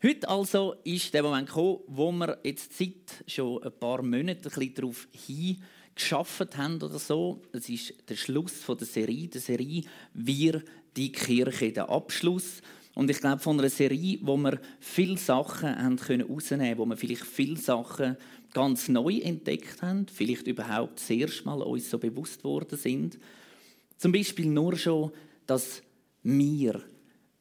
Heute also ist der Moment gekommen, wo wir jetzt seit schon ein paar Monaten ein darauf hingeschafft haben oder so. Es ist der Schluss der Serie, der Serie «Wir, die Kirche», der Abschluss. Und ich glaube, von einer Serie, wo wir viele Sachen haben können rausnehmen wo wir vielleicht viele Sachen ganz neu entdeckt haben, vielleicht überhaupt das erste Mal uns so bewusst worden sind. Zum Beispiel nur schon, dass wir,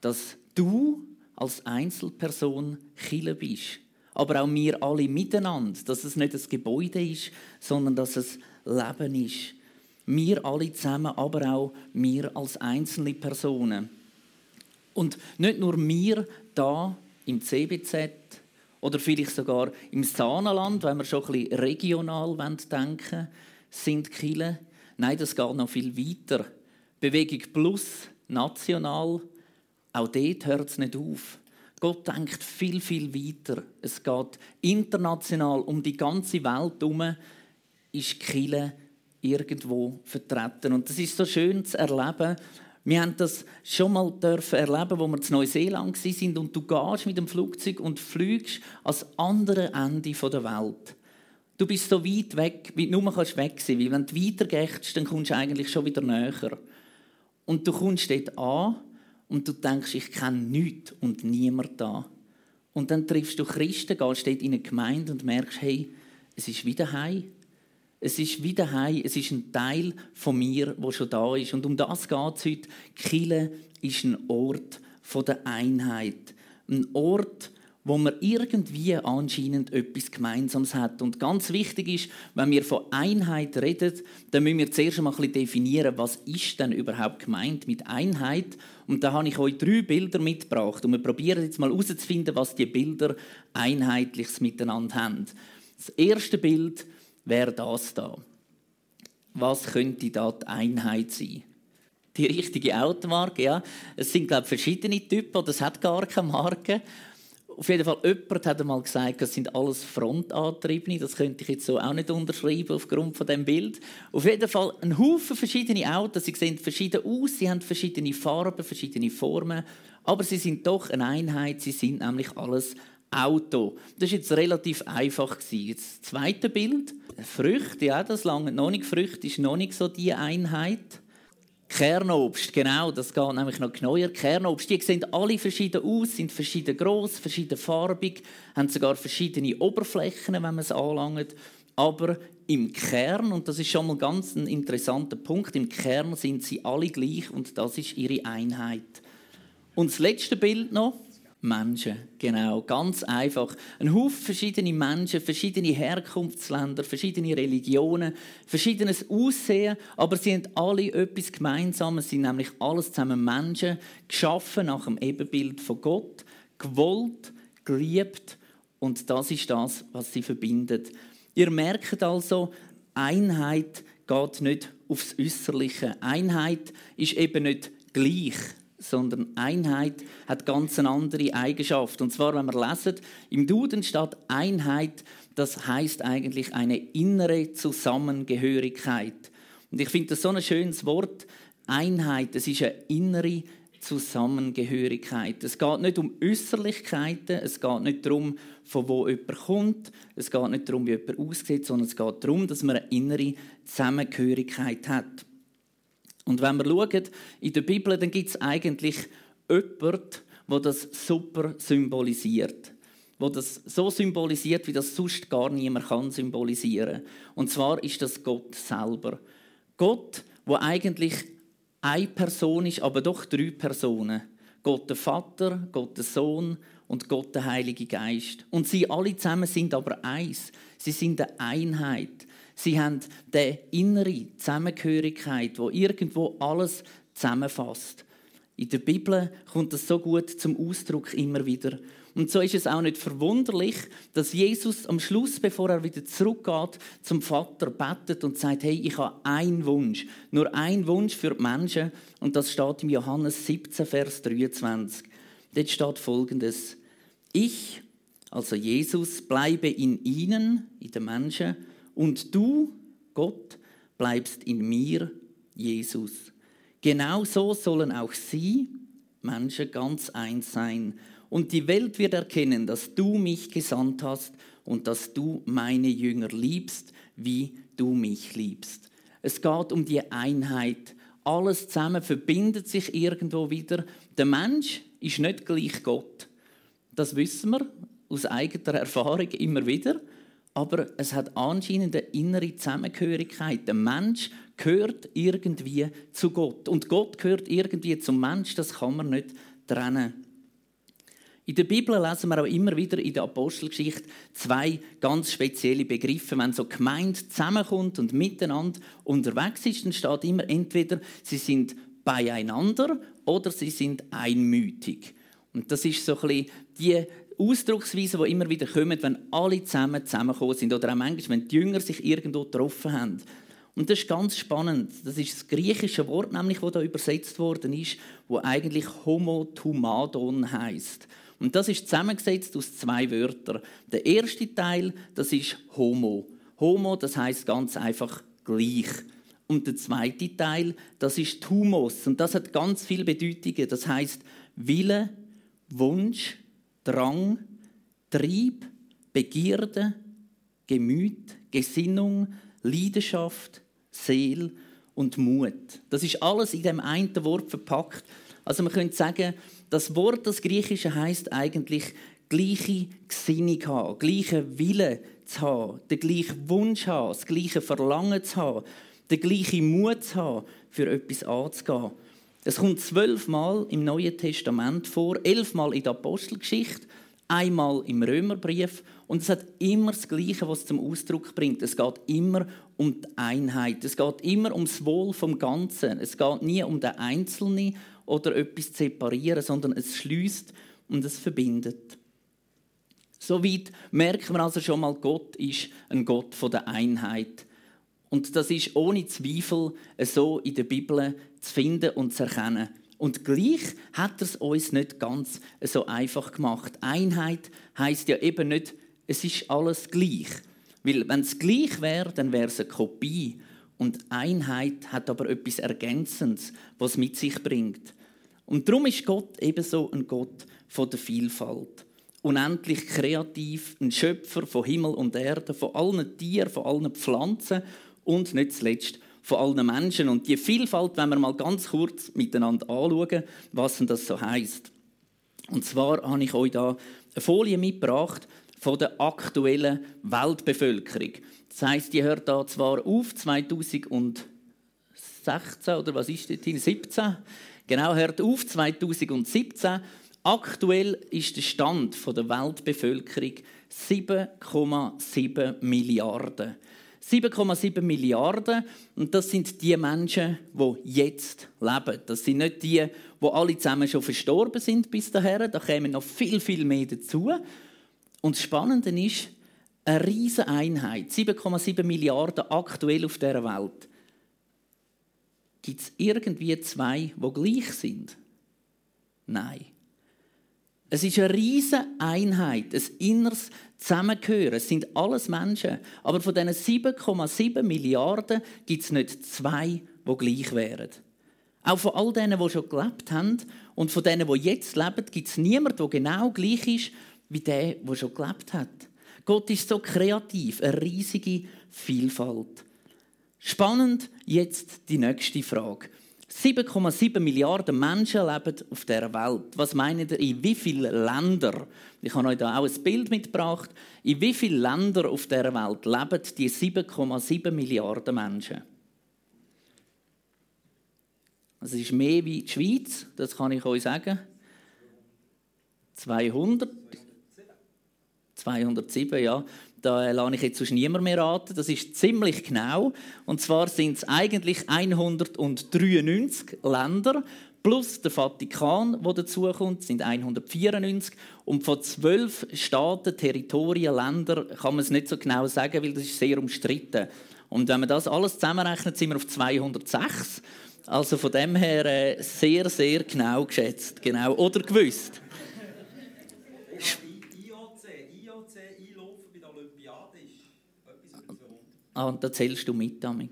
dass du als Einzelperson Chile bist. Aber auch wir alle miteinander, dass es nicht das Gebäude ist, sondern dass es Leben ist. Wir alle zusammen, aber auch wir als einzelne Personen. Und nicht nur wir da im CBZ oder vielleicht sogar im Saanenland, wenn wir schon ein bisschen regional denken wollen, sind Kille. Nein, das geht noch viel weiter. Bewegung plus, national, auch dort hört es nicht auf. Gott denkt viel, viel weiter. Es geht international um die ganze Welt herum, ist Kille irgendwo vertreten. Und das ist so schön zu erleben. Wir haben das schon mal erleben, wo wir in Neuseeland sind und du gehst mit dem Flugzeug und fliegst ans andere Ende der Welt. Du bist so weit weg, wie du nur weg sein kannst. Weil wenn du weitergehst, dann kommst du eigentlich schon wieder näher. Und du kommst dort an und du denkst, ich kenne nichts und niemand da. Und dann triffst du Christen, gehst dort in eine Gemeinde und merkst, hey, es ist wieder heim. Es ist wieder heim. Es ist ein Teil von mir, wo schon da ist. Und um das geht es heute. Kille ist ein Ort der Einheit. Ein Ort, wo man irgendwie anscheinend etwas Gemeinsames hat. Und ganz wichtig ist, wenn wir von Einheit reden, dann müssen wir zuerst einmal ein bisschen definieren, was ist denn überhaupt gemeint mit Einheit. Und da habe ich euch drei Bilder mitgebracht und wir probieren jetzt mal herauszufinden, was die Bilder einheitliches miteinander haben. Das erste Bild wäre das da. Was könnte da die Einheit sein? Die richtige Automarke, ja. Es sind, glaube ich, verschiedene Typen, oder es hat gar keine Marke. Auf jeden Fall, jemand hat einmal gesagt, das sind alles Frontantriebene. Das könnte ich jetzt so auch nicht unterschreiben aufgrund von dem Bild. Auf jeden Fall ein Haufen verschiedene Autos. Sie sehen verschieden aus, sie haben verschiedene Farben, verschiedene Formen. Aber sie sind doch eine Einheit. Sie sind nämlich alles Auto. Das ist jetzt relativ einfach Das zweite Bild, Früchte, ja, das lange noch nicht. Früchte ist noch nicht so die Einheit. Kernobst, genau, das geht nämlich noch genauer. Kernobst, die sehen alle verschieden aus, sind verschieden groß, verschieden farbig, haben sogar verschiedene Oberflächen, wenn man es anlangt. Aber im Kern, und das ist schon mal ganz ein interessanter Punkt, im Kern sind sie alle gleich und das ist ihre Einheit. Und das letzte Bild noch, Menschen, genau, ganz einfach. Ein Haufen verschiedene Menschen, verschiedene Herkunftsländer, verschiedene Religionen, verschiedenes Aussehen, aber sie haben alle etwas Gemeinsames, sie sind nämlich alles zusammen Menschen, geschaffen nach dem Ebenbild von Gott, gewollt, geliebt und das ist das, was sie verbindet. Ihr merkt also, Einheit geht nicht aufs Äußerliche. Einheit ist eben nicht gleich sondern Einheit hat ganz eine andere Eigenschaft. Und zwar, wenn wir lesen, im Duden steht Einheit, das heißt eigentlich eine innere Zusammengehörigkeit. Und ich finde das so ein schönes Wort. Einheit, das ist eine innere Zusammengehörigkeit. Es geht nicht um Äußerlichkeiten, es geht nicht darum, von wo jemand kommt, es geht nicht darum, wie jemand aussieht, sondern es geht darum, dass man eine innere Zusammengehörigkeit hat. Und wenn wir schauen in der Bibel, dann gibt es eigentlich jemanden, der das super symbolisiert. Wo das so symbolisiert, wie das sonst gar niemand kann symbolisieren. Und zwar ist das Gott selber. Gott, wo eigentlich eine Person ist, aber doch drei Personen. Gott der Vater, Gott der Sohn und Gott der Heilige Geist. Und sie alle zusammen sind aber eins. Sie sind eine Einheit. Sie haben die innere Zusammengehörigkeit, wo irgendwo alles zusammenfasst. In der Bibel kommt das so gut zum Ausdruck immer wieder. Und so ist es auch nicht verwunderlich, dass Jesus am Schluss, bevor er wieder zurückgeht, zum Vater betet und sagt, hey, ich habe einen Wunsch. Nur einen Wunsch für die Menschen. Und das steht im Johannes 17, Vers 23. Dort steht folgendes. Ich, also Jesus, bleibe in ihnen, in den Menschen, und du, Gott, bleibst in mir, Jesus. Genau so sollen auch sie, Menschen, ganz eins sein. und die Welt wird erkennen, dass du mich gesandt hast und dass du meine Jünger liebst, wie du mich liebst. Es geht um die Einheit. Alles zusammen verbindet sich irgendwo wieder. Der Mensch ist nicht gleich Gott. Das wissen wir aus eigener Erfahrung immer wieder. Aber es hat anscheinend eine innere Zusammengehörigkeit. Der Mensch gehört irgendwie zu Gott. Und Gott gehört irgendwie zum Mensch. Das kann man nicht trennen. In der Bibel lesen wir auch immer wieder in der Apostelgeschichte zwei ganz spezielle Begriffe. Wenn so Gemeinde zusammenkommt und miteinander unterwegs ist, dann steht immer entweder, sie sind beieinander oder sie sind einmütig. Und das ist so ein bisschen die Ausdrucksweise, die immer wieder kommen, wenn alle zusammen zusammengekommen sind. Oder auch manchmal, wenn die Jünger sich irgendwo getroffen haben. Und das ist ganz spannend. Das ist das griechische Wort, nämlich, das da übersetzt worden ist, wo eigentlich Homotumadon heißt. Und das ist zusammengesetzt aus zwei Wörtern. Der erste Teil, das ist Homo. Homo, das heißt ganz einfach gleich. Und der zweite Teil, das ist Thumos. Und das hat ganz viele Bedeutungen. Das heißt Wille, Wunsch, Drang, Trieb, Begierde, Gemüt, Gesinnung, Leidenschaft, Seel und Mut. Das ist alles in dem einen Wort verpackt. Also man könnte sagen, das Wort, das Griechische heißt eigentlich gleiche Gesinnung haben, gleiche Wille zu haben, den gleichen Wunsch haben, das gleiche Verlangen zu haben, den gleichen Mut zu haben, für etwas anzugehen. Es kommt zwölfmal im Neuen Testament vor, elfmal in der Apostelgeschichte, einmal im Römerbrief und es hat immer das Gleiche, was es zum Ausdruck bringt. Es geht immer um die Einheit. Es geht immer ums Wohl vom Ganzen. Es geht nie um den Einzelnen oder etwas zu separieren, sondern es schließt und es verbindet. Soweit merkt man also schon mal, Gott ist ein Gott der Einheit. Und das ist ohne Zweifel so in der Bibel zu finden und zu erkennen. Und gleich hat er es uns nicht ganz so einfach gemacht. Einheit heißt ja eben nicht, es ist alles gleich. Weil wenn es gleich wäre, dann wäre es eine Kopie. Und Einheit hat aber etwas Ergänzendes, was mit sich bringt. Und darum ist Gott ebenso ein Gott von der Vielfalt. Unendlich kreativ, ein Schöpfer von Himmel und Erde, von allen Tieren, von allen Pflanzen und nicht zuletzt von allen Menschen. Und die Vielfalt, wenn wir mal ganz kurz miteinander anschauen, was denn das so heißt. Und zwar habe ich euch da eine Folie mitgebracht von der aktuellen Weltbevölkerung. Das heißt, die hört da zwar auf 2016 oder was ist das? 17? Genau, hört auf 2017. Aktuell ist der Stand der Weltbevölkerung 7,7 Milliarden. 7,7 Milliarden. Und das sind die Menschen, die jetzt leben. Das sind nicht die, die alle zusammen schon verstorben sind bis dahin. Da kommen noch viel, viel mehr dazu. Und das Spannende ist, eine riesige Einheit, 7,7 Milliarden aktuell auf dieser Welt. Gibt es irgendwie zwei, die gleich sind? Nein. Es ist eine riesige Einheit, ein inneres Zusammengehören. Es sind alles Menschen. Aber von diesen 7,7 Milliarden gibt es nicht zwei, die gleich wären. Auch von all denen, die schon gelebt haben und von denen, die jetzt leben, gibt es niemanden, der genau gleich ist wie der, der schon gelebt hat. Gott ist so kreativ, eine riesige Vielfalt. Spannend jetzt die nächste Frage. 7,7 Milliarden Menschen leben auf der Welt. Was meint ihr, in wie vielen Ländern? Ich habe euch da auch ein Bild mitgebracht. In wie vielen Ländern auf der Welt leben die 7,7 Milliarden Menschen? Es ist mehr wie die Schweiz, das kann ich euch sagen. 200. 207, ja. Da lasse ich jetzt sonst niemand mehr raten. Das ist ziemlich genau. Und zwar sind es eigentlich 193 Länder plus der Vatikan, wo dazukommt, sind 194. Und von zwölf Staaten, Territorien, Ländern kann man es nicht so genau sagen, weil das ist sehr umstritten. Und wenn man das alles zusammenrechnet, sind wir auf 206. Also von dem her äh, sehr, sehr genau geschätzt. Genau. Oder gewusst. Ah, und da zählst du mit, Amig.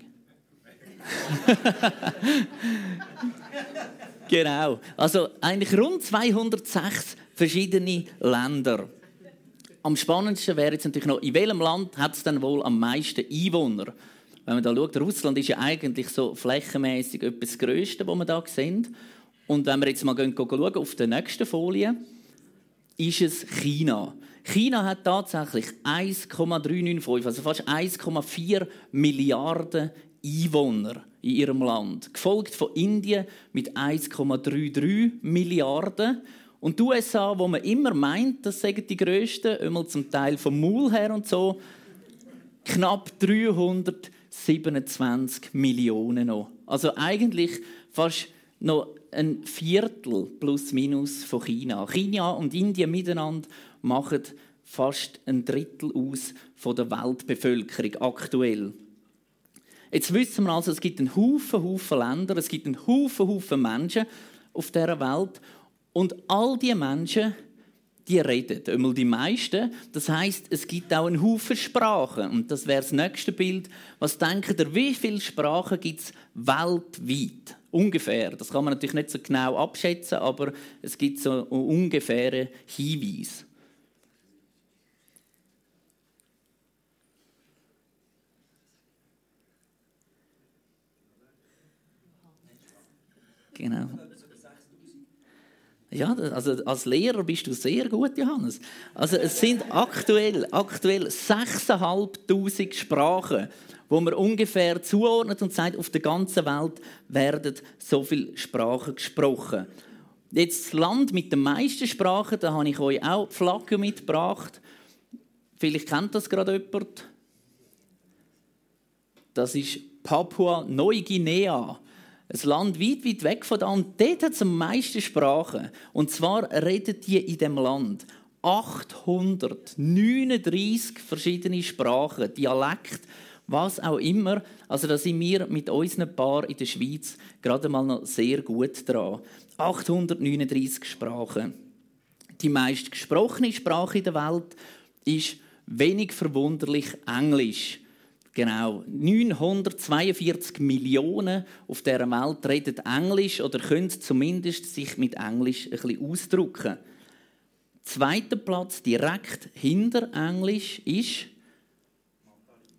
genau. Also eigentlich rund 206 verschiedene Länder. Am spannendsten wäre jetzt natürlich noch, in welchem Land hat es denn wohl am meisten Einwohner? Wenn man da schaut, Russland ist ja eigentlich so flächenmäßig etwas das Größte, was wir da sehen. Und wenn wir jetzt mal schauen, auf der nächsten Folie, ist es China. China hat tatsächlich 1,395, also fast 1,4 Milliarden Einwohner in ihrem Land. Gefolgt von Indien mit 1,33 Milliarden. Und die USA, wo man immer meint, das sagen die grössten, immer zum Teil vom Maul her und so, knapp 327 Millionen noch. Also eigentlich fast noch ein Viertel plus minus von China. China und Indien miteinander machen fast ein Drittel aus von der Weltbevölkerung aktuell. Jetzt wissen wir also, es gibt einen Haufen, Haufen Länder, es gibt einen Haufen, Haufen Menschen auf dieser Welt und all diese Menschen, die reden, einmal die meisten. Das heißt, es gibt auch einen Haufen Sprachen und das wäre das nächste Bild. Was denkt ihr, wie viele Sprachen gibt es weltweit? Ungefähr. Das kann man natürlich nicht so genau abschätzen, aber es gibt so ungefähre Hinweise. Genau. Ja, also als Lehrer bist du sehr gut, Johannes. Also es sind aktuell, aktuell 6'500 Sprachen, wo man ungefähr zuordnet und sagt, auf der ganzen Welt werden so viele Sprachen gesprochen. Jetzt das Land mit den meisten Sprachen, da habe ich euch auch die Flagge mitgebracht. Vielleicht kennt das gerade jemand. Das ist Papua-Neuguinea. Ein Land weit, weit weg von da. Und dort hat es am meisten Sprachen. Und zwar reden die in dem Land 839 verschiedene Sprachen, Dialekt, was auch immer. Also da sind wir mit unseren Paar in der Schweiz gerade mal noch sehr gut dran. 839 Sprachen. Die meist gesprochene Sprache in der Welt ist wenig verwunderlich Englisch. Genau. 942 Millionen auf dieser Welt reden Englisch oder können zumindest sich mit Englisch ein bisschen ausdrücken. Zweiter Platz direkt hinter Englisch ist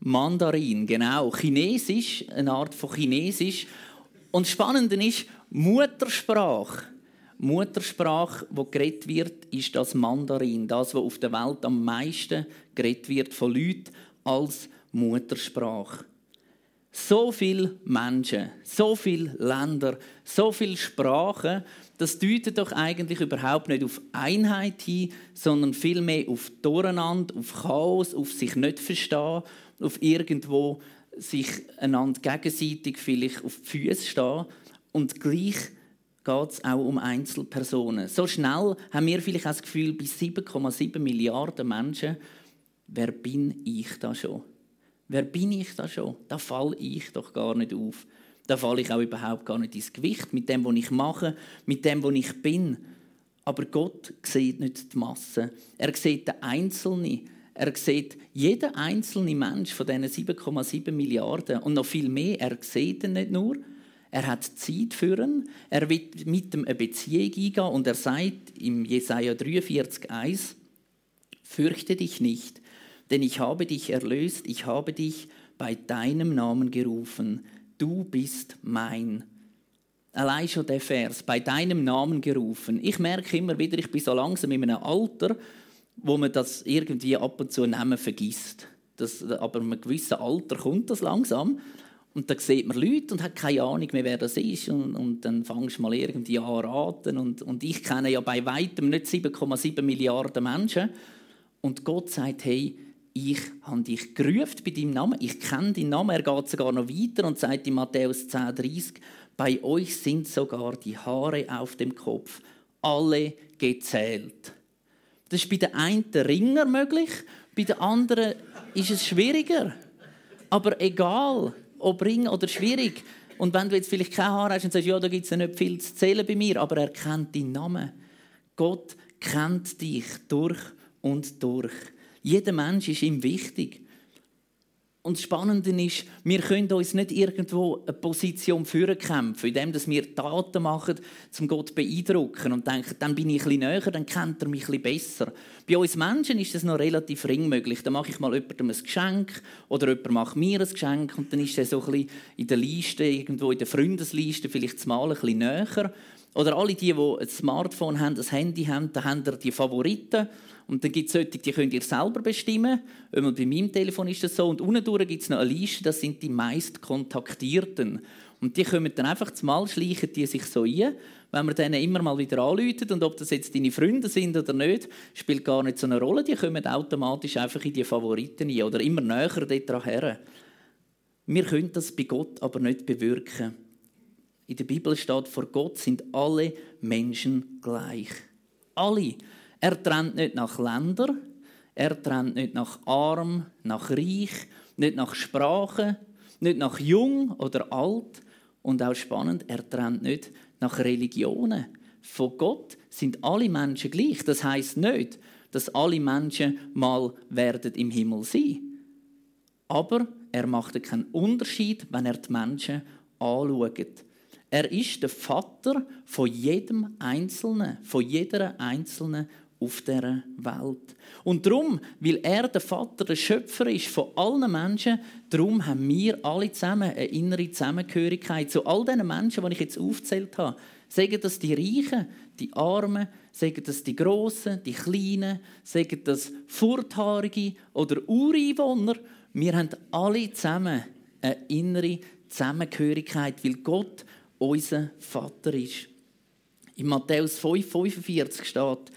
Mandarin, genau. Chinesisch, eine Art von Chinesisch. Und das Spannende ist, Muttersprache. Muttersprache, wo geredet wird, ist das Mandarin. Das, was auf der Welt am meisten geredet wird von Leuten als Muttersprache. So viele Menschen, so viele Länder, so viele Sprachen, das deutet doch eigentlich überhaupt nicht auf Einheit hin, sondern vielmehr auf Durcheinander, auf Chaos, auf sich nicht verstehen, auf irgendwo sich einander gegenseitig vielleicht auf die Füße stehen. Und gleich geht es auch um Einzelpersonen. So schnell haben wir vielleicht auch das Gefühl, bei 7,7 Milliarden Menschen, wer bin ich da schon? Wer bin ich da schon? Da falle ich doch gar nicht auf. Da falle ich auch überhaupt gar nicht ins Gewicht mit dem, was ich mache, mit dem, was ich bin. Aber Gott sieht nicht die Masse. Er sieht den Einzelnen. Er sieht jeden einzelnen Mensch von diesen 7,7 Milliarden und noch viel mehr. Er sieht ihn nicht nur, er hat Zeit für ihn. Er wird mit ihm eine Beziehung eingehen und er sagt im Jesaja 43,1: Fürchte dich nicht, denn ich habe dich erlöst, ich habe dich bei deinem Namen gerufen, du bist mein. Allein schon der Vers, bei deinem Namen gerufen. Ich merke immer wieder, ich bin so langsam in einem Alter, wo man das irgendwie ab und zu Namen vergisst. Das, aber in einem gewissen Alter kommt das langsam. Und dann sieht man Leute und hat keine Ahnung mehr, wer das ist. Und, und dann fangst du mal irgendwie an raten. Und, und ich kenne ja bei weitem nicht 7,7 Milliarden Menschen. Und Gott sagt, hey, ich habe dich gerufen bei deinem Namen, ich kenne deinen Namen. Er geht sogar noch weiter und sagt in Matthäus 10,30, bei euch sind sogar die Haare auf dem Kopf alle gezählt. Das ist bei den einen Ringer möglich, bei den anderen ist es schwieriger. Aber egal, ob Ring oder schwierig. Und wenn du jetzt vielleicht keine Haare hast und sagst, ja, da gibt es ja nicht viel zu zählen bei mir, aber er kennt deinen Namen. Gott kennt dich durch und durch. Jeder Mensch ist ihm wichtig. Und das Spannende ist, wir können uns nicht irgendwo eine Position führen kämpfen, indem wir Taten machen, um Gott zu beeindrucken und denken, dann bin ich bisschen näher, dann kennt er mich bisschen besser. Bei uns Menschen ist das noch relativ ring möglich. Dann mache ich mal jemandem ein Geschenk oder jemand macht mir ein Geschenk und dann ist er so ein bisschen in der Liste, irgendwo in der Freundesliste, vielleicht mal ein bisschen näher. Oder alle die, die ein Smartphone haben, ein Handy haben, da haben die Favoriten und dann gibt es solche, die könnt ihr selber bestimmen. bei meinem Telefon ist das so. Und unten gibt es noch eine Liste, das sind die meist Kontaktierten. Und die kommen dann einfach zumal schleichen die sich so ein, wenn man denen immer mal wieder anläutet. Und ob das jetzt deine Freunde sind oder nicht, spielt gar nicht so eine Rolle. Die kommen automatisch einfach in die Favoriten ein oder immer näher dort her. Wir können das bei Gott aber nicht bewirken. In der Bibel steht, vor Gott sind alle Menschen gleich. Alle. Er trennt nicht nach Ländern, er trennt nicht nach arm, nach reich, nicht nach Sprache, nicht nach jung oder alt und auch spannend, er trennt nicht nach Religionen. Von Gott sind alle Menschen gleich. Das heißt nicht, dass alle Menschen mal werden im Himmel sein. Aber er macht keinen Unterschied, wenn er die Menschen anschaut. Er ist der Vater von jedem Einzelnen, von jeder Einzelnen auf dieser Welt. Und darum, weil er der Vater, der Schöpfer ist von allen Menschen, darum haben wir alle zusammen eine innere Zusammengehörigkeit zu all diesen Menschen, die ich jetzt aufgezählt habe. Sagen das die Reichen, die Armen, sagen das die Grossen, die Kleinen, sagen das Furthaarige oder Ureinwohner. Wir haben alle zusammen eine innere Zusammengehörigkeit, weil Gott unser Vater ist. In Matthäus 5,45 steht,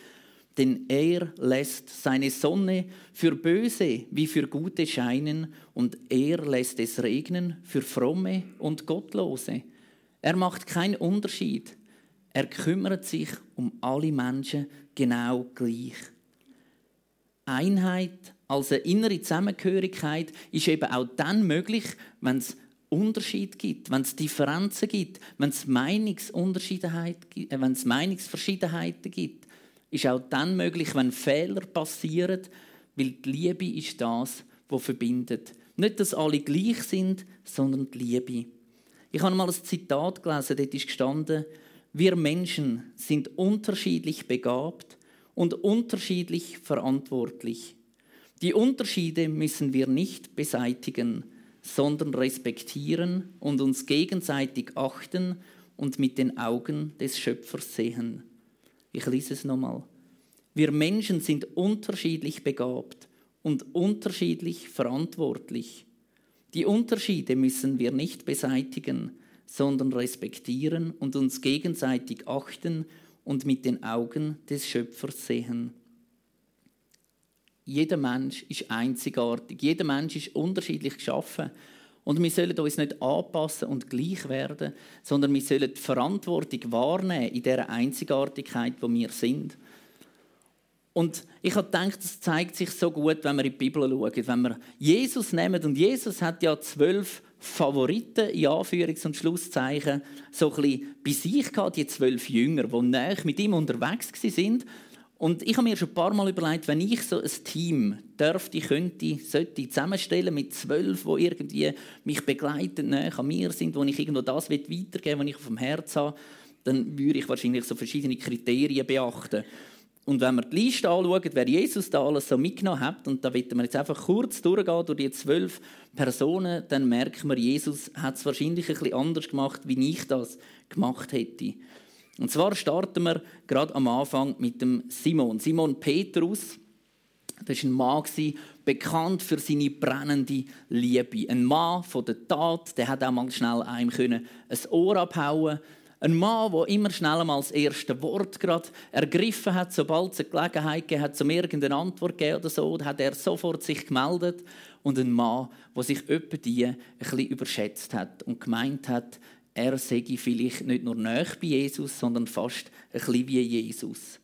denn er lässt seine Sonne für Böse wie für Gute scheinen und er lässt es regnen für Fromme und Gottlose. Er macht keinen Unterschied. Er kümmert sich um alle Menschen genau gleich. Einheit, also innere Zusammengehörigkeit, ist eben auch dann möglich, wenn es Unterschied gibt, wenn es Differenzen gibt, wenn es äh, Meinungsverschiedenheiten gibt ist auch dann möglich, wenn Fehler passieren, weil die Liebe ist das, was verbindet. Nicht, dass alle gleich sind, sondern die Liebe. Ich habe mal ein Zitat gelesen, dort ist gestanden, wir Menschen sind unterschiedlich begabt und unterschiedlich verantwortlich. Die Unterschiede müssen wir nicht beseitigen, sondern respektieren und uns gegenseitig achten und mit den Augen des Schöpfers sehen. Ich lese es nochmal. Wir Menschen sind unterschiedlich begabt und unterschiedlich verantwortlich. Die Unterschiede müssen wir nicht beseitigen, sondern respektieren und uns gegenseitig achten und mit den Augen des Schöpfers sehen. Jeder Mensch ist einzigartig, jeder Mensch ist unterschiedlich geschaffen. Und wir sollen uns nicht anpassen und gleich werden, sondern wir sollen die Verantwortung wahrnehmen in dieser Einzigartigkeit, wo wir sind. Und ich habe gedacht, das zeigt sich so gut, wenn wir in die Bibel schauen, wenn wir Jesus nehmen. Und Jesus hat ja zwölf Favoriten, in Anführungs- und Schlusszeichen, so ein bisschen bei sich gehabt, die zwölf Jünger, die näher mit ihm unterwegs sind und ich habe mir schon ein paar Mal überlegt, wenn ich so ein Team dürfte, könnte, sollte zusammenstellen mit zwölf, die irgendwie mich begleiten, näher an mir sind, wo ich irgendwo das weitergeben will, was ich auf dem Herz habe, dann würde ich wahrscheinlich so verschiedene Kriterien beachten. Und wenn wir die Liste anschauen, wer Jesus da alles so mitgenommen hat, und da wird man jetzt einfach kurz durchgehen durch die zwölf Personen, dann merkt man, Jesus hat es wahrscheinlich ein bisschen anders gemacht, wie ich das gemacht hätte. Und zwar starten wir gerade am Anfang mit dem Simon. Simon Petrus, das war ein Mann, bekannt für seine brennende Liebe. Ein Mann von der Tat, der hat auch mal schnell einem ein Ohr abhauen ein Mann, der immer schnell mal das erste Wort gerade ergriffen hat, sobald es eine Gelegenheit gegeben hat, um irgendeine Antwort zu geben oder so, hat er sofort sich gemeldet. Und ein Mann, der sich öppe die ein bisschen überschätzt hat und gemeint hat, er sei vielleicht nicht nur näher bei Jesus, sondern fast ein bisschen wie Jesus.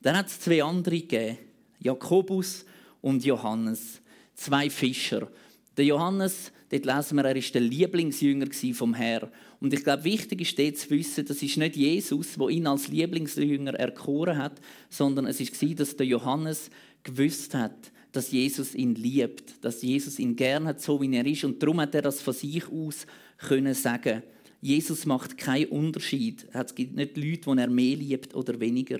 Dann hat es zwei andere gegeben, Jakobus und Johannes, zwei Fischer. Der Johannes, dort lesen wir, er war der Lieblingsjünger vom Herrn. Und ich glaube, wichtig ist dort zu wissen, das ist nicht Jesus, der ihn als Lieblingsjünger erkoren hat, sondern es war, dass der Johannes gewusst hat, dass Jesus ihn liebt, dass Jesus ihn gern hat, so wie er ist. Und darum hat er das von sich aus können sagen. Jesus macht keinen Unterschied. Es gibt nicht Leute, die er mehr liebt oder weniger.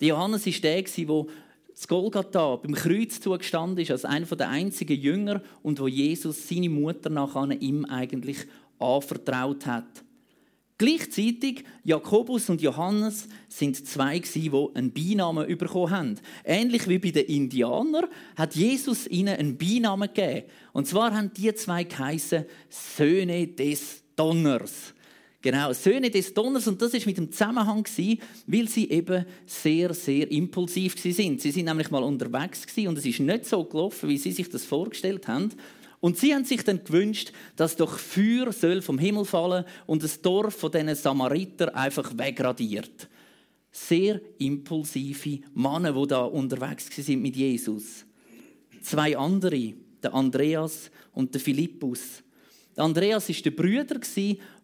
Johannes war der, der das Golgatha beim Kreuz zugestanden ist, als einer der einzigen Jünger und wo Jesus seine Mutter nachher ihm eigentlich anvertraut hat. Gleichzeitig, Jakobus und Johannes sind zwei, die einen Beinamen bekommen haben. Ähnlich wie bei den Indianern hat Jesus ihnen einen Beinamen gegeben. Und zwar haben die zwei geheißen Söhne des Donners. Genau, Söhne des Donners. Und das ist mit dem Zusammenhang, weil sie eben sehr, sehr impulsiv sind. Sie sind nämlich mal unterwegs und es ist nicht so gelaufen, wie sie sich das vorgestellt haben. Und sie haben sich dann gewünscht, dass doch Feuer soll vom Himmel fallen und das Dorf von diesen Samariter einfach wegradiert. Sehr impulsive Männer, die da unterwegs sind mit Jesus. Zwei andere, der Andreas und der Philippus. Der Andreas ist der Brüder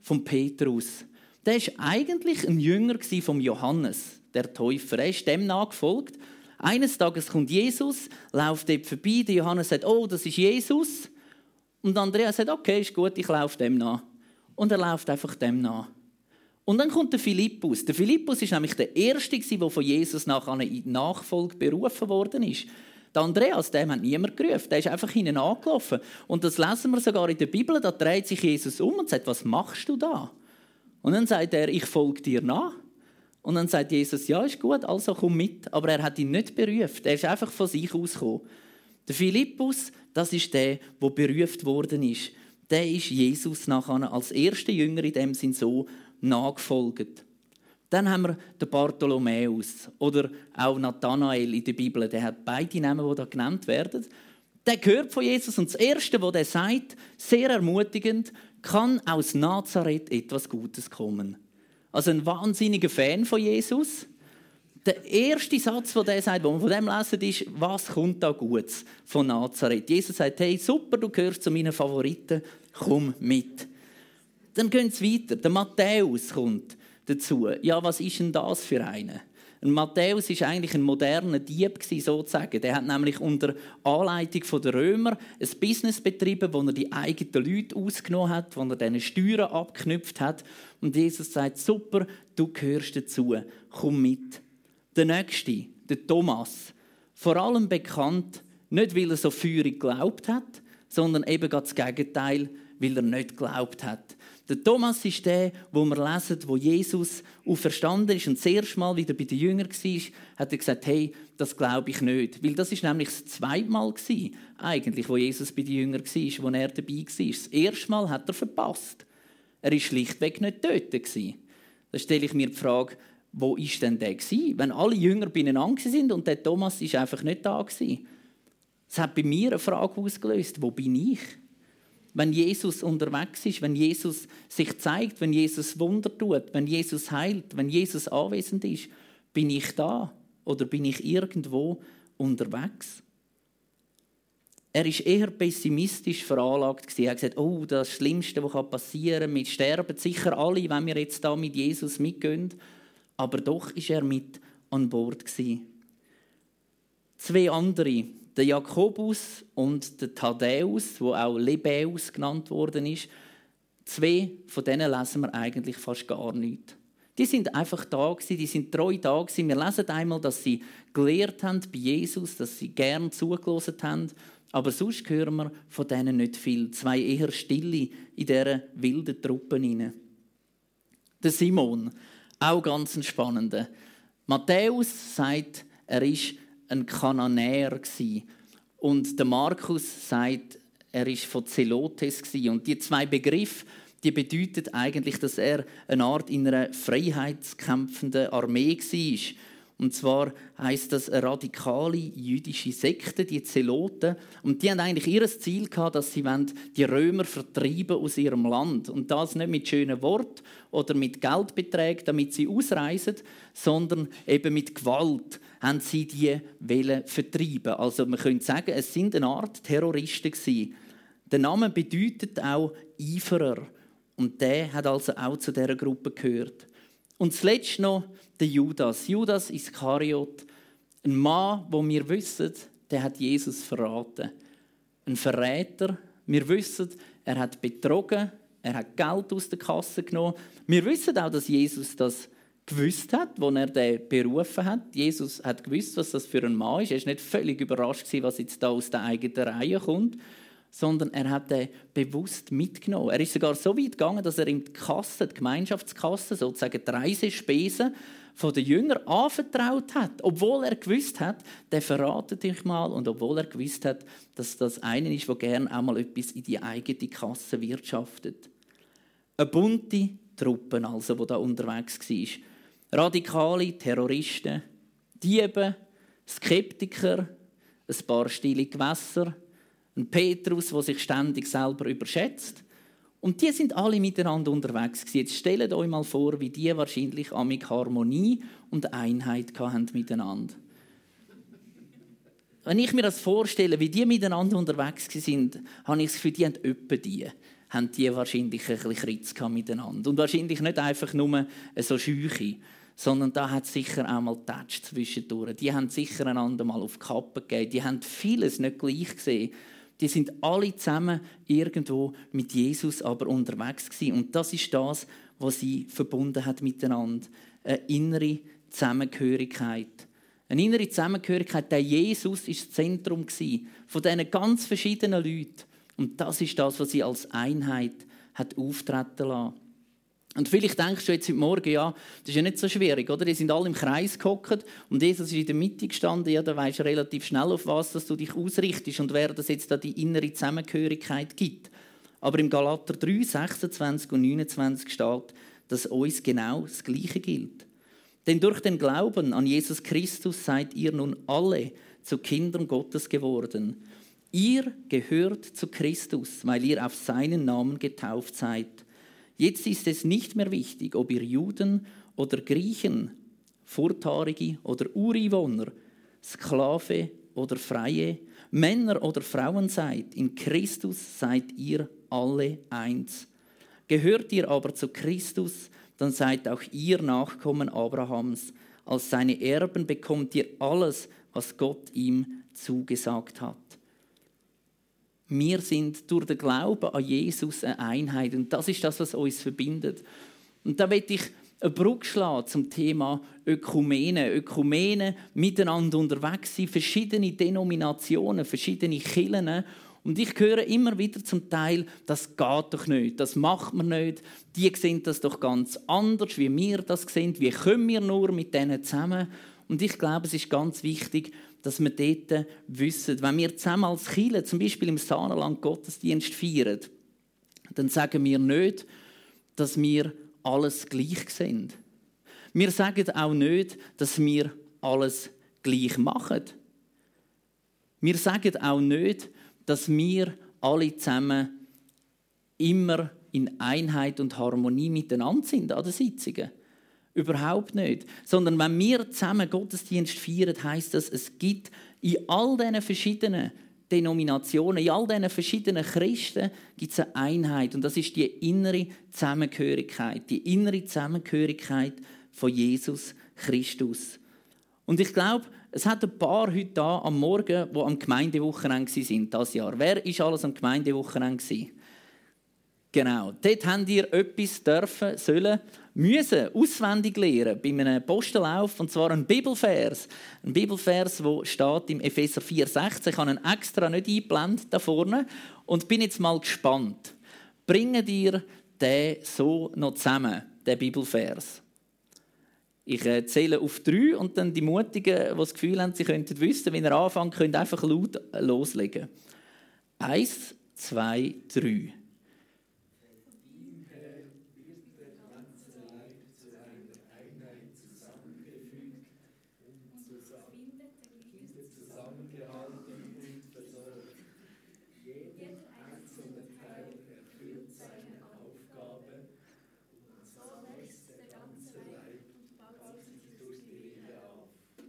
von Petrus. Der ist eigentlich ein Jünger vom Johannes, der Täufer. Er ist dem nachgefolgt. Eines Tages kommt Jesus, läuft dort vorbei. Der Johannes sagt: Oh, das ist Jesus. Und Andreas sagt, okay, ist gut, ich laufe dem nach. Und er läuft einfach dem nach. Und dann kommt der Philippus. Der Philippus ist nämlich der Erste, der von Jesus nachher in die Nachfolge berufen worden ist. Der Andreas, dem hat niemand gerufen, der ist einfach hinten angelaufen. Und das lesen wir sogar in der Bibel, da dreht sich Jesus um und sagt, was machst du da? Und dann sagt er, ich folge dir nach. Und dann sagt Jesus, ja, ist gut, also komm mit. Aber er hat ihn nicht berufen, er ist einfach von sich ausgekommen. Der Philippus, das ist der, der berufen worden ist. Der ist Jesus nachher als erster Jünger in dem Sinn so nachgefolgt. Dann haben wir den Bartholomäus oder auch Nathanael in der Bibel. Der hat beide Namen, die da genannt werden. Der gehört von Jesus und das Erste, was er sagt, sehr ermutigend, kann aus Nazareth etwas Gutes kommen. Also ein wahnsinniger Fan von Jesus der erste Satz, den er sagt, wo man von dem lesen, ist, was kommt da Gutes von Nazareth? Jesus sagt, hey, super, du gehörst zu meinen Favoriten, komm mit. Dann gehen sie weiter. Der Matthäus kommt dazu. Ja, was ist denn das für eine? Ein Matthäus ist eigentlich ein moderner Dieb sozusagen. Der hat nämlich unter Anleitung der Römer ein Business betrieben, wo er die eigenen Leute ausgenommen hat, wo er denen Steuern abgeknüpft hat. Und Jesus sagt: Super, du gehörst dazu, komm mit. Der nächste, der Thomas, vor allem bekannt, nicht weil er so feurig geglaubt hat, sondern eben das Gegenteil, weil er nicht geglaubt hat. Der Thomas ist der, wo wir lesen, wo Jesus auferstanden ist und das erste Mal wieder bei den Jüngern war, hat er gesagt, hey, das glaube ich nicht. Weil das ist nämlich das zweite Mal gewesen, eigentlich, wo Jesus bei den Jüngern war, wo er dabei war. Das erste Mal hat er verpasst. Er war schlichtweg nicht dort. Da stelle ich mir die Frage, wo ist denn der gewesen? Wenn alle Jünger beieinander sind und der Thomas ist einfach nicht da gewesen. Das hat bei mir eine Frage ausgelöst: Wo bin ich? Wenn Jesus unterwegs ist, wenn Jesus sich zeigt, wenn Jesus Wunder tut, wenn Jesus heilt, wenn Jesus anwesend ist, bin ich da oder bin ich irgendwo unterwegs? Er ist eher pessimistisch veranlagt. Er hat gesagt, oh, das Schlimmste, was passieren kann, wir sterben sicher alle, wenn wir jetzt da mit Jesus mitgehen aber doch ist er mit an Bord Zwei andere, der Jakobus und der Thaddäus, wo auch Lebäus genannt worden ist, zwei von denen lesen wir eigentlich fast gar nicht. Die sind einfach da gewesen, die sind treu da gewesen. Wir lesen einmal, dass sie gelehrt haben bei Jesus, dass sie gern zugelassen haben, aber sonst hören wir von denen nicht viel. Zwei eher stille in dieser wilden Truppe Der Simon, auch ganz spannende. Matthäus sagt, er ist ein Kananäer und der Markus sagt, er ist von Zelotes und die zwei Begriffe, die bedeuten eigentlich, dass er eine Art in einer freiheitskämpfenden Armee war und zwar heißt das eine radikale jüdische Sekte, die Zeloten. Und die haben eigentlich ihr Ziel gehabt, dass sie die Römer vertreiben aus ihrem Land. Und das nicht mit schönen Worten oder mit Geldbeträgen, damit sie ausreisen, sondern eben mit Gewalt haben sie die Welle vertrieben. Also man könnte sagen, es sind eine Art Terroristen gewesen. Der Name bedeutet auch Eiferer. Und der hat also auch zu dieser Gruppe gehört. Und zuletzt noch der Judas. Judas Iskariot, ein Mann, wo wir wissen, der hat Jesus verraten. Ein Verräter. Wir wissen, er hat betrogen, er hat Geld aus der Kasse genommen. Wir wissen auch, dass Jesus das gewusst hat, wo er den berufen hat. Jesus hat gewusst, was das für ein Mann ist. Er ist nicht völlig überrascht was jetzt da aus der eigenen Reihe kommt, sondern er hat den bewusst mitgenommen. Er ist sogar so weit gegangen, dass er ihm die Kasse, die Gemeinschaftskasse, sozusagen die Reisespesen von den Jüngern anvertraut hat, obwohl er gewusst hat, der verratet dich mal und obwohl er gewusst hat, dass das einer ist, der gerne auch mal etwas in die eigene Kasse wirtschaftet. Eine bunte Truppe also, die da unterwegs war. Radikale, Terroristen, Diebe, Skeptiker, ein paar stille Gewässer, ein Petrus, der sich ständig selber überschätzt. Und die sind alle miteinander unterwegs. Jetzt stellt euch mal vor, wie die wahrscheinlich amig Harmonie und Einheit hatten miteinander. Wenn ich mir das vorstelle, wie die miteinander unterwegs sind, habe ich es für die haben öppe die haben die wahrscheinlich ein bisschen Kritz miteinander. Und wahrscheinlich nicht einfach nur so Scheuche, sondern da hat sicher auch mal Touch zwischendurch. Die haben sicher einander mal auf die Kappe gegeben. Die haben vieles nicht gleich gesehen. Die sind alle zusammen irgendwo mit Jesus aber unterwegs gewesen. Und das ist das, was sie verbunden hat miteinander. Eine innere Zusammengehörigkeit. Eine innere Zusammengehörigkeit. Der Jesus ist das Zentrum von diesen ganz verschiedenen Leuten. Und das ist das, was sie als Einheit hat auftreten lassen. Und vielleicht denkst du jetzt heute Morgen, ja, das ist ja nicht so schwierig, oder? Die sind alle im Kreis gehockt und Jesus ist in der Mitte gestanden. Ja, da weißt du relativ schnell, auf was dass du dich ausrichtest und wer das jetzt da die innere Zusammengehörigkeit gibt. Aber im Galater 3, 26 und 29 steht, dass uns genau das Gleiche gilt. Denn durch den Glauben an Jesus Christus seid ihr nun alle zu Kindern Gottes geworden. Ihr gehört zu Christus, weil ihr auf seinen Namen getauft seid. Jetzt ist es nicht mehr wichtig, ob ihr Juden oder Griechen, Vortarige oder Ureinwohner, Sklave oder Freie, Männer oder Frauen seid. In Christus seid ihr alle eins. Gehört ihr aber zu Christus, dann seid auch ihr Nachkommen Abrahams. Als seine Erben bekommt ihr alles, was Gott ihm zugesagt hat. Wir sind durch den Glauben an Jesus eine Einheit. Und das ist das, was uns verbindet. Und da möchte ich eine Brücke schlagen zum Thema Ökumene. Ökumene, miteinander unterwegs sein, verschiedene Denominationen, verschiedene Kirchen. Und ich höre immer wieder zum Teil, das geht doch nicht, das macht man nicht. Die sehen das doch ganz anders, wie wir das sehen. Wie können wir nur mit denen zusammen? Und ich glaube, es ist ganz wichtig, dass wir dort wissen, wenn wir zusammen als Kirche, zum Beispiel im Saarland Gottesdienst feiern, dann sagen wir nicht, dass wir alles gleich sind. Wir sagen auch nicht, dass wir alles gleich machen. Wir sagen auch nicht, dass wir alle zusammen immer in Einheit und Harmonie miteinander sind an den Sitzungen. Überhaupt nicht. Sondern wenn wir zusammen Gottesdienst feiern, heißt das, es gibt in all diesen verschiedenen Denominationen, in all diesen verschiedenen Christen gibt es eine Einheit. Und das ist die innere Zusammengehörigkeit. Die innere Zusammengehörigkeit von Jesus Christus. Und ich glaube, es hat ein paar heute da am Morgen, die am Gemeindewochenende sind, das Jahr. Wer ist alles am Gemeindewochenende Genau. Dort habt ihr etwas dürfen, sollen, müssen auswendig lernen bei einem Postellauf, und zwar ein Bibelvers. Ein Bibelvers, der steht im Epheser 4,16. Ich habe ihn extra nicht eingeblendet da vorne und bin jetzt mal gespannt. Bringen dir den so noch zusammen, den Bibelvers? Ich äh, zähle auf drei und dann die Mutigen, die das Gefühl haben, sie könnten wissen, wenn er anfängt, können einfach laut loslegen. Eins, zwei, drei.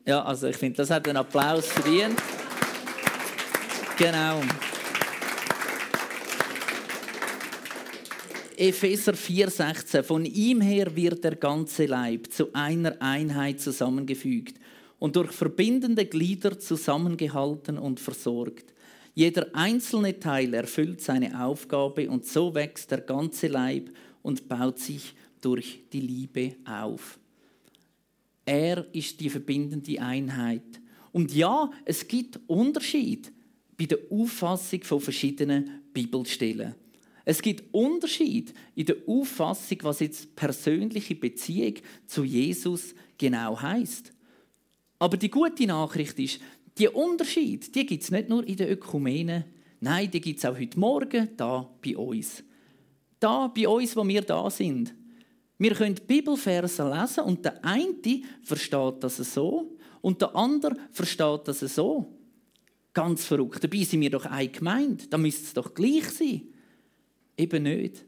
Ja, also ich finde, das hat einen Applaus verdient. Genau. Epheser 4,16. Von ihm her wird der ganze Leib zu einer Einheit zusammengefügt und durch verbindende Glieder zusammengehalten und versorgt. Jeder einzelne Teil erfüllt seine Aufgabe und so wächst der ganze Leib und baut sich durch die Liebe auf. Er ist die verbindende Einheit. Und ja, es gibt Unterschied bei der Auffassung von verschiedenen Bibelstellen. Es gibt Unterschied in der Auffassung, was jetzt persönliche Beziehung zu Jesus genau heißt. Aber die gute Nachricht ist, die Unterschied, die gibt es nicht nur in der Ökumene, nein, die gibt es auch heute Morgen da bei uns. Da bei uns, wo wir da sind. Wir können Bibelverse lesen und der eine versteht das so und der andere versteht das so. Ganz verrückt. Dabei sind wir doch eine Gemeinde. Da müsste es doch gleich sein. Eben nicht.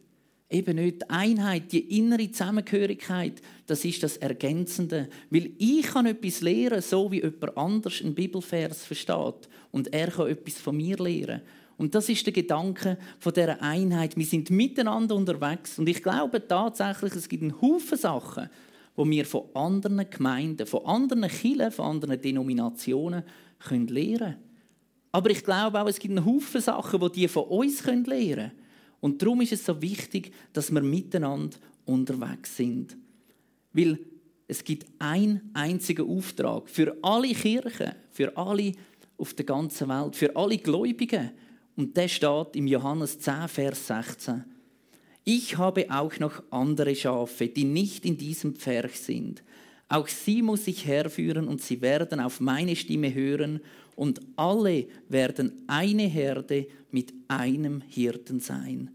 Eben nicht. Die Einheit, die innere Zusammengehörigkeit, das ist das Ergänzende. Weil ich kann etwas lernen, so wie jemand anders einen Bibelvers versteht. Und er kann etwas von mir lernen. Und das ist der Gedanke von dieser Einheit. Wir sind miteinander unterwegs. Und ich glaube tatsächlich, es gibt einen Haufen Sachen, wo wir von anderen Gemeinden, von anderen Kirchen, von anderen Denominationen lernen können. Aber ich glaube auch, es gibt einen Haufen Sachen, die die von uns lernen können. Und darum ist es so wichtig, dass wir miteinander unterwegs sind. Weil es gibt einen einzigen Auftrag für alle Kirchen, für alle auf der ganzen Welt, für alle Gläubigen. Und der steht im Johannes 10, Vers 16. Ich habe auch noch andere Schafe, die nicht in diesem Pferch sind. Auch sie muss ich herführen und sie werden auf meine Stimme hören und alle werden eine Herde mit einem Hirten sein.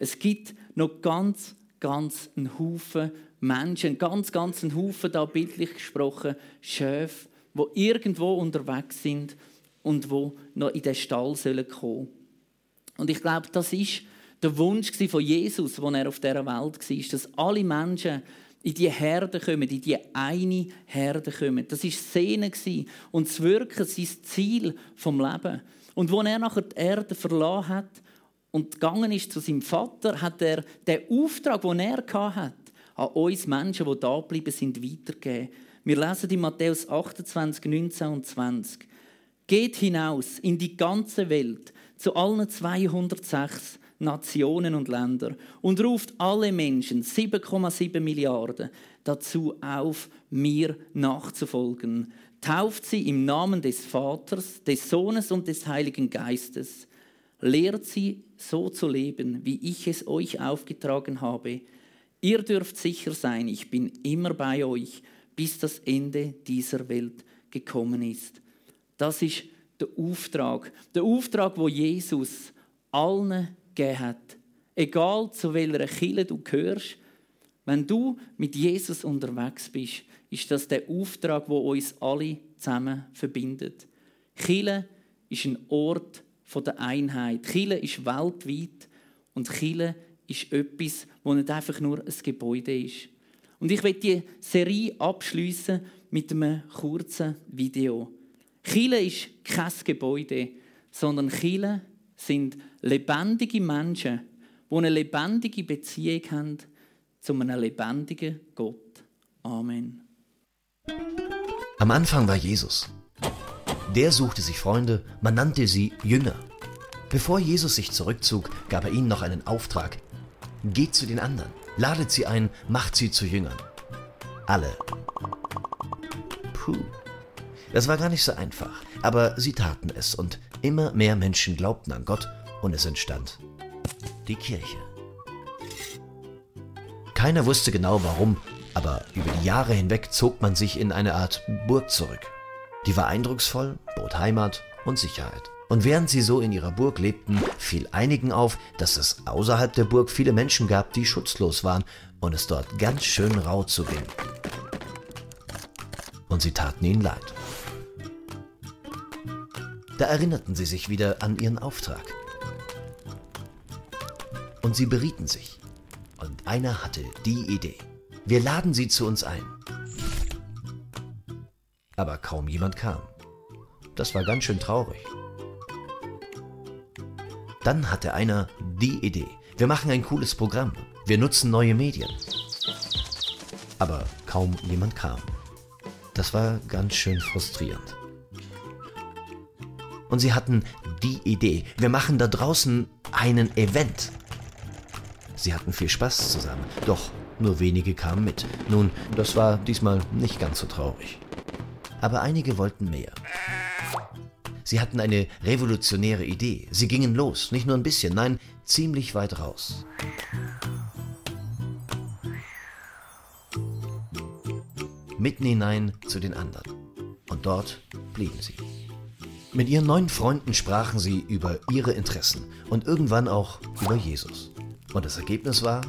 Es gibt noch ganz, ganz einen Haufen Menschen, ganz, ganz einen Haufen, da bildlich gesprochen, Schäfe, wo irgendwo unterwegs sind und wo noch in den Stall sollen kommen. Und ich glaube, das ist der Wunsch von Jesus, als er auf dieser Welt war, dass alle Menschen in die Herde kommen, in die eine Herde kommen. Das war Szene und das Wirken sein Ziel vom Leben. Und als er nachher die Erde verlassen hat und gegangen ist zu seinem Vater, hat er den Auftrag, den er hatte, an uns Menschen, die da geblieben sind, weitergegeben. Wir lesen in Matthäus 28, 19 und 20. Geht hinaus in die ganze Welt, zu allen 206 Nationen und Länder und ruft alle Menschen, 7,7 Milliarden, dazu auf, mir nachzufolgen. Tauft sie im Namen des Vaters, des Sohnes und des Heiligen Geistes. Lehrt sie so zu leben, wie ich es euch aufgetragen habe. Ihr dürft sicher sein, ich bin immer bei euch, bis das Ende dieser Welt gekommen ist. Das ist der Auftrag. Der Auftrag, wo Jesus allen gegeben hat. Egal zu welcher Kille du gehörst, wenn du mit Jesus unterwegs bist, ist das der Auftrag, wo uns alle zusammen verbindet. Chile ist ein Ort der Einheit. Chile ist weltweit und Chile ist etwas, wo nicht einfach nur ein Gebäude ist. Und ich werde die Serie abschließen mit einem kurzen Video. Chile ist kein Gebäude, sondern Chile sind lebendige Menschen, die eine lebendige Beziehung haben zu einem lebendigen Gott. Amen. Am Anfang war Jesus. Der suchte sich Freunde, man nannte sie Jünger. Bevor Jesus sich zurückzog, gab er ihnen noch einen Auftrag. Geht zu den anderen, ladet sie ein, macht sie zu Jüngern. Alle. Puh. Das war gar nicht so einfach, aber sie taten es und immer mehr Menschen glaubten an Gott und es entstand die Kirche. Keiner wusste genau warum, aber über die Jahre hinweg zog man sich in eine Art Burg zurück. Die war eindrucksvoll, bot Heimat und Sicherheit. Und während sie so in ihrer Burg lebten, fiel einigen auf, dass es außerhalb der Burg viele Menschen gab, die schutzlos waren und es dort ganz schön rau zuging. Und sie taten ihnen leid. Da erinnerten sie sich wieder an ihren Auftrag. Und sie berieten sich. Und einer hatte die Idee. Wir laden sie zu uns ein. Aber kaum jemand kam. Das war ganz schön traurig. Dann hatte einer die Idee. Wir machen ein cooles Programm. Wir nutzen neue Medien. Aber kaum jemand kam. Das war ganz schön frustrierend. Und sie hatten die Idee, wir machen da draußen einen Event. Sie hatten viel Spaß zusammen, doch nur wenige kamen mit. Nun, das war diesmal nicht ganz so traurig. Aber einige wollten mehr. Sie hatten eine revolutionäre Idee. Sie gingen los, nicht nur ein bisschen, nein, ziemlich weit raus. Mitten hinein zu den anderen. Und dort blieben sie. Mit ihren neuen Freunden sprachen sie über ihre Interessen und irgendwann auch über Jesus. Und das Ergebnis war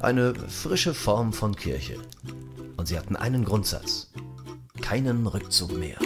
eine frische Form von Kirche. Und sie hatten einen Grundsatz. Keinen Rückzug mehr.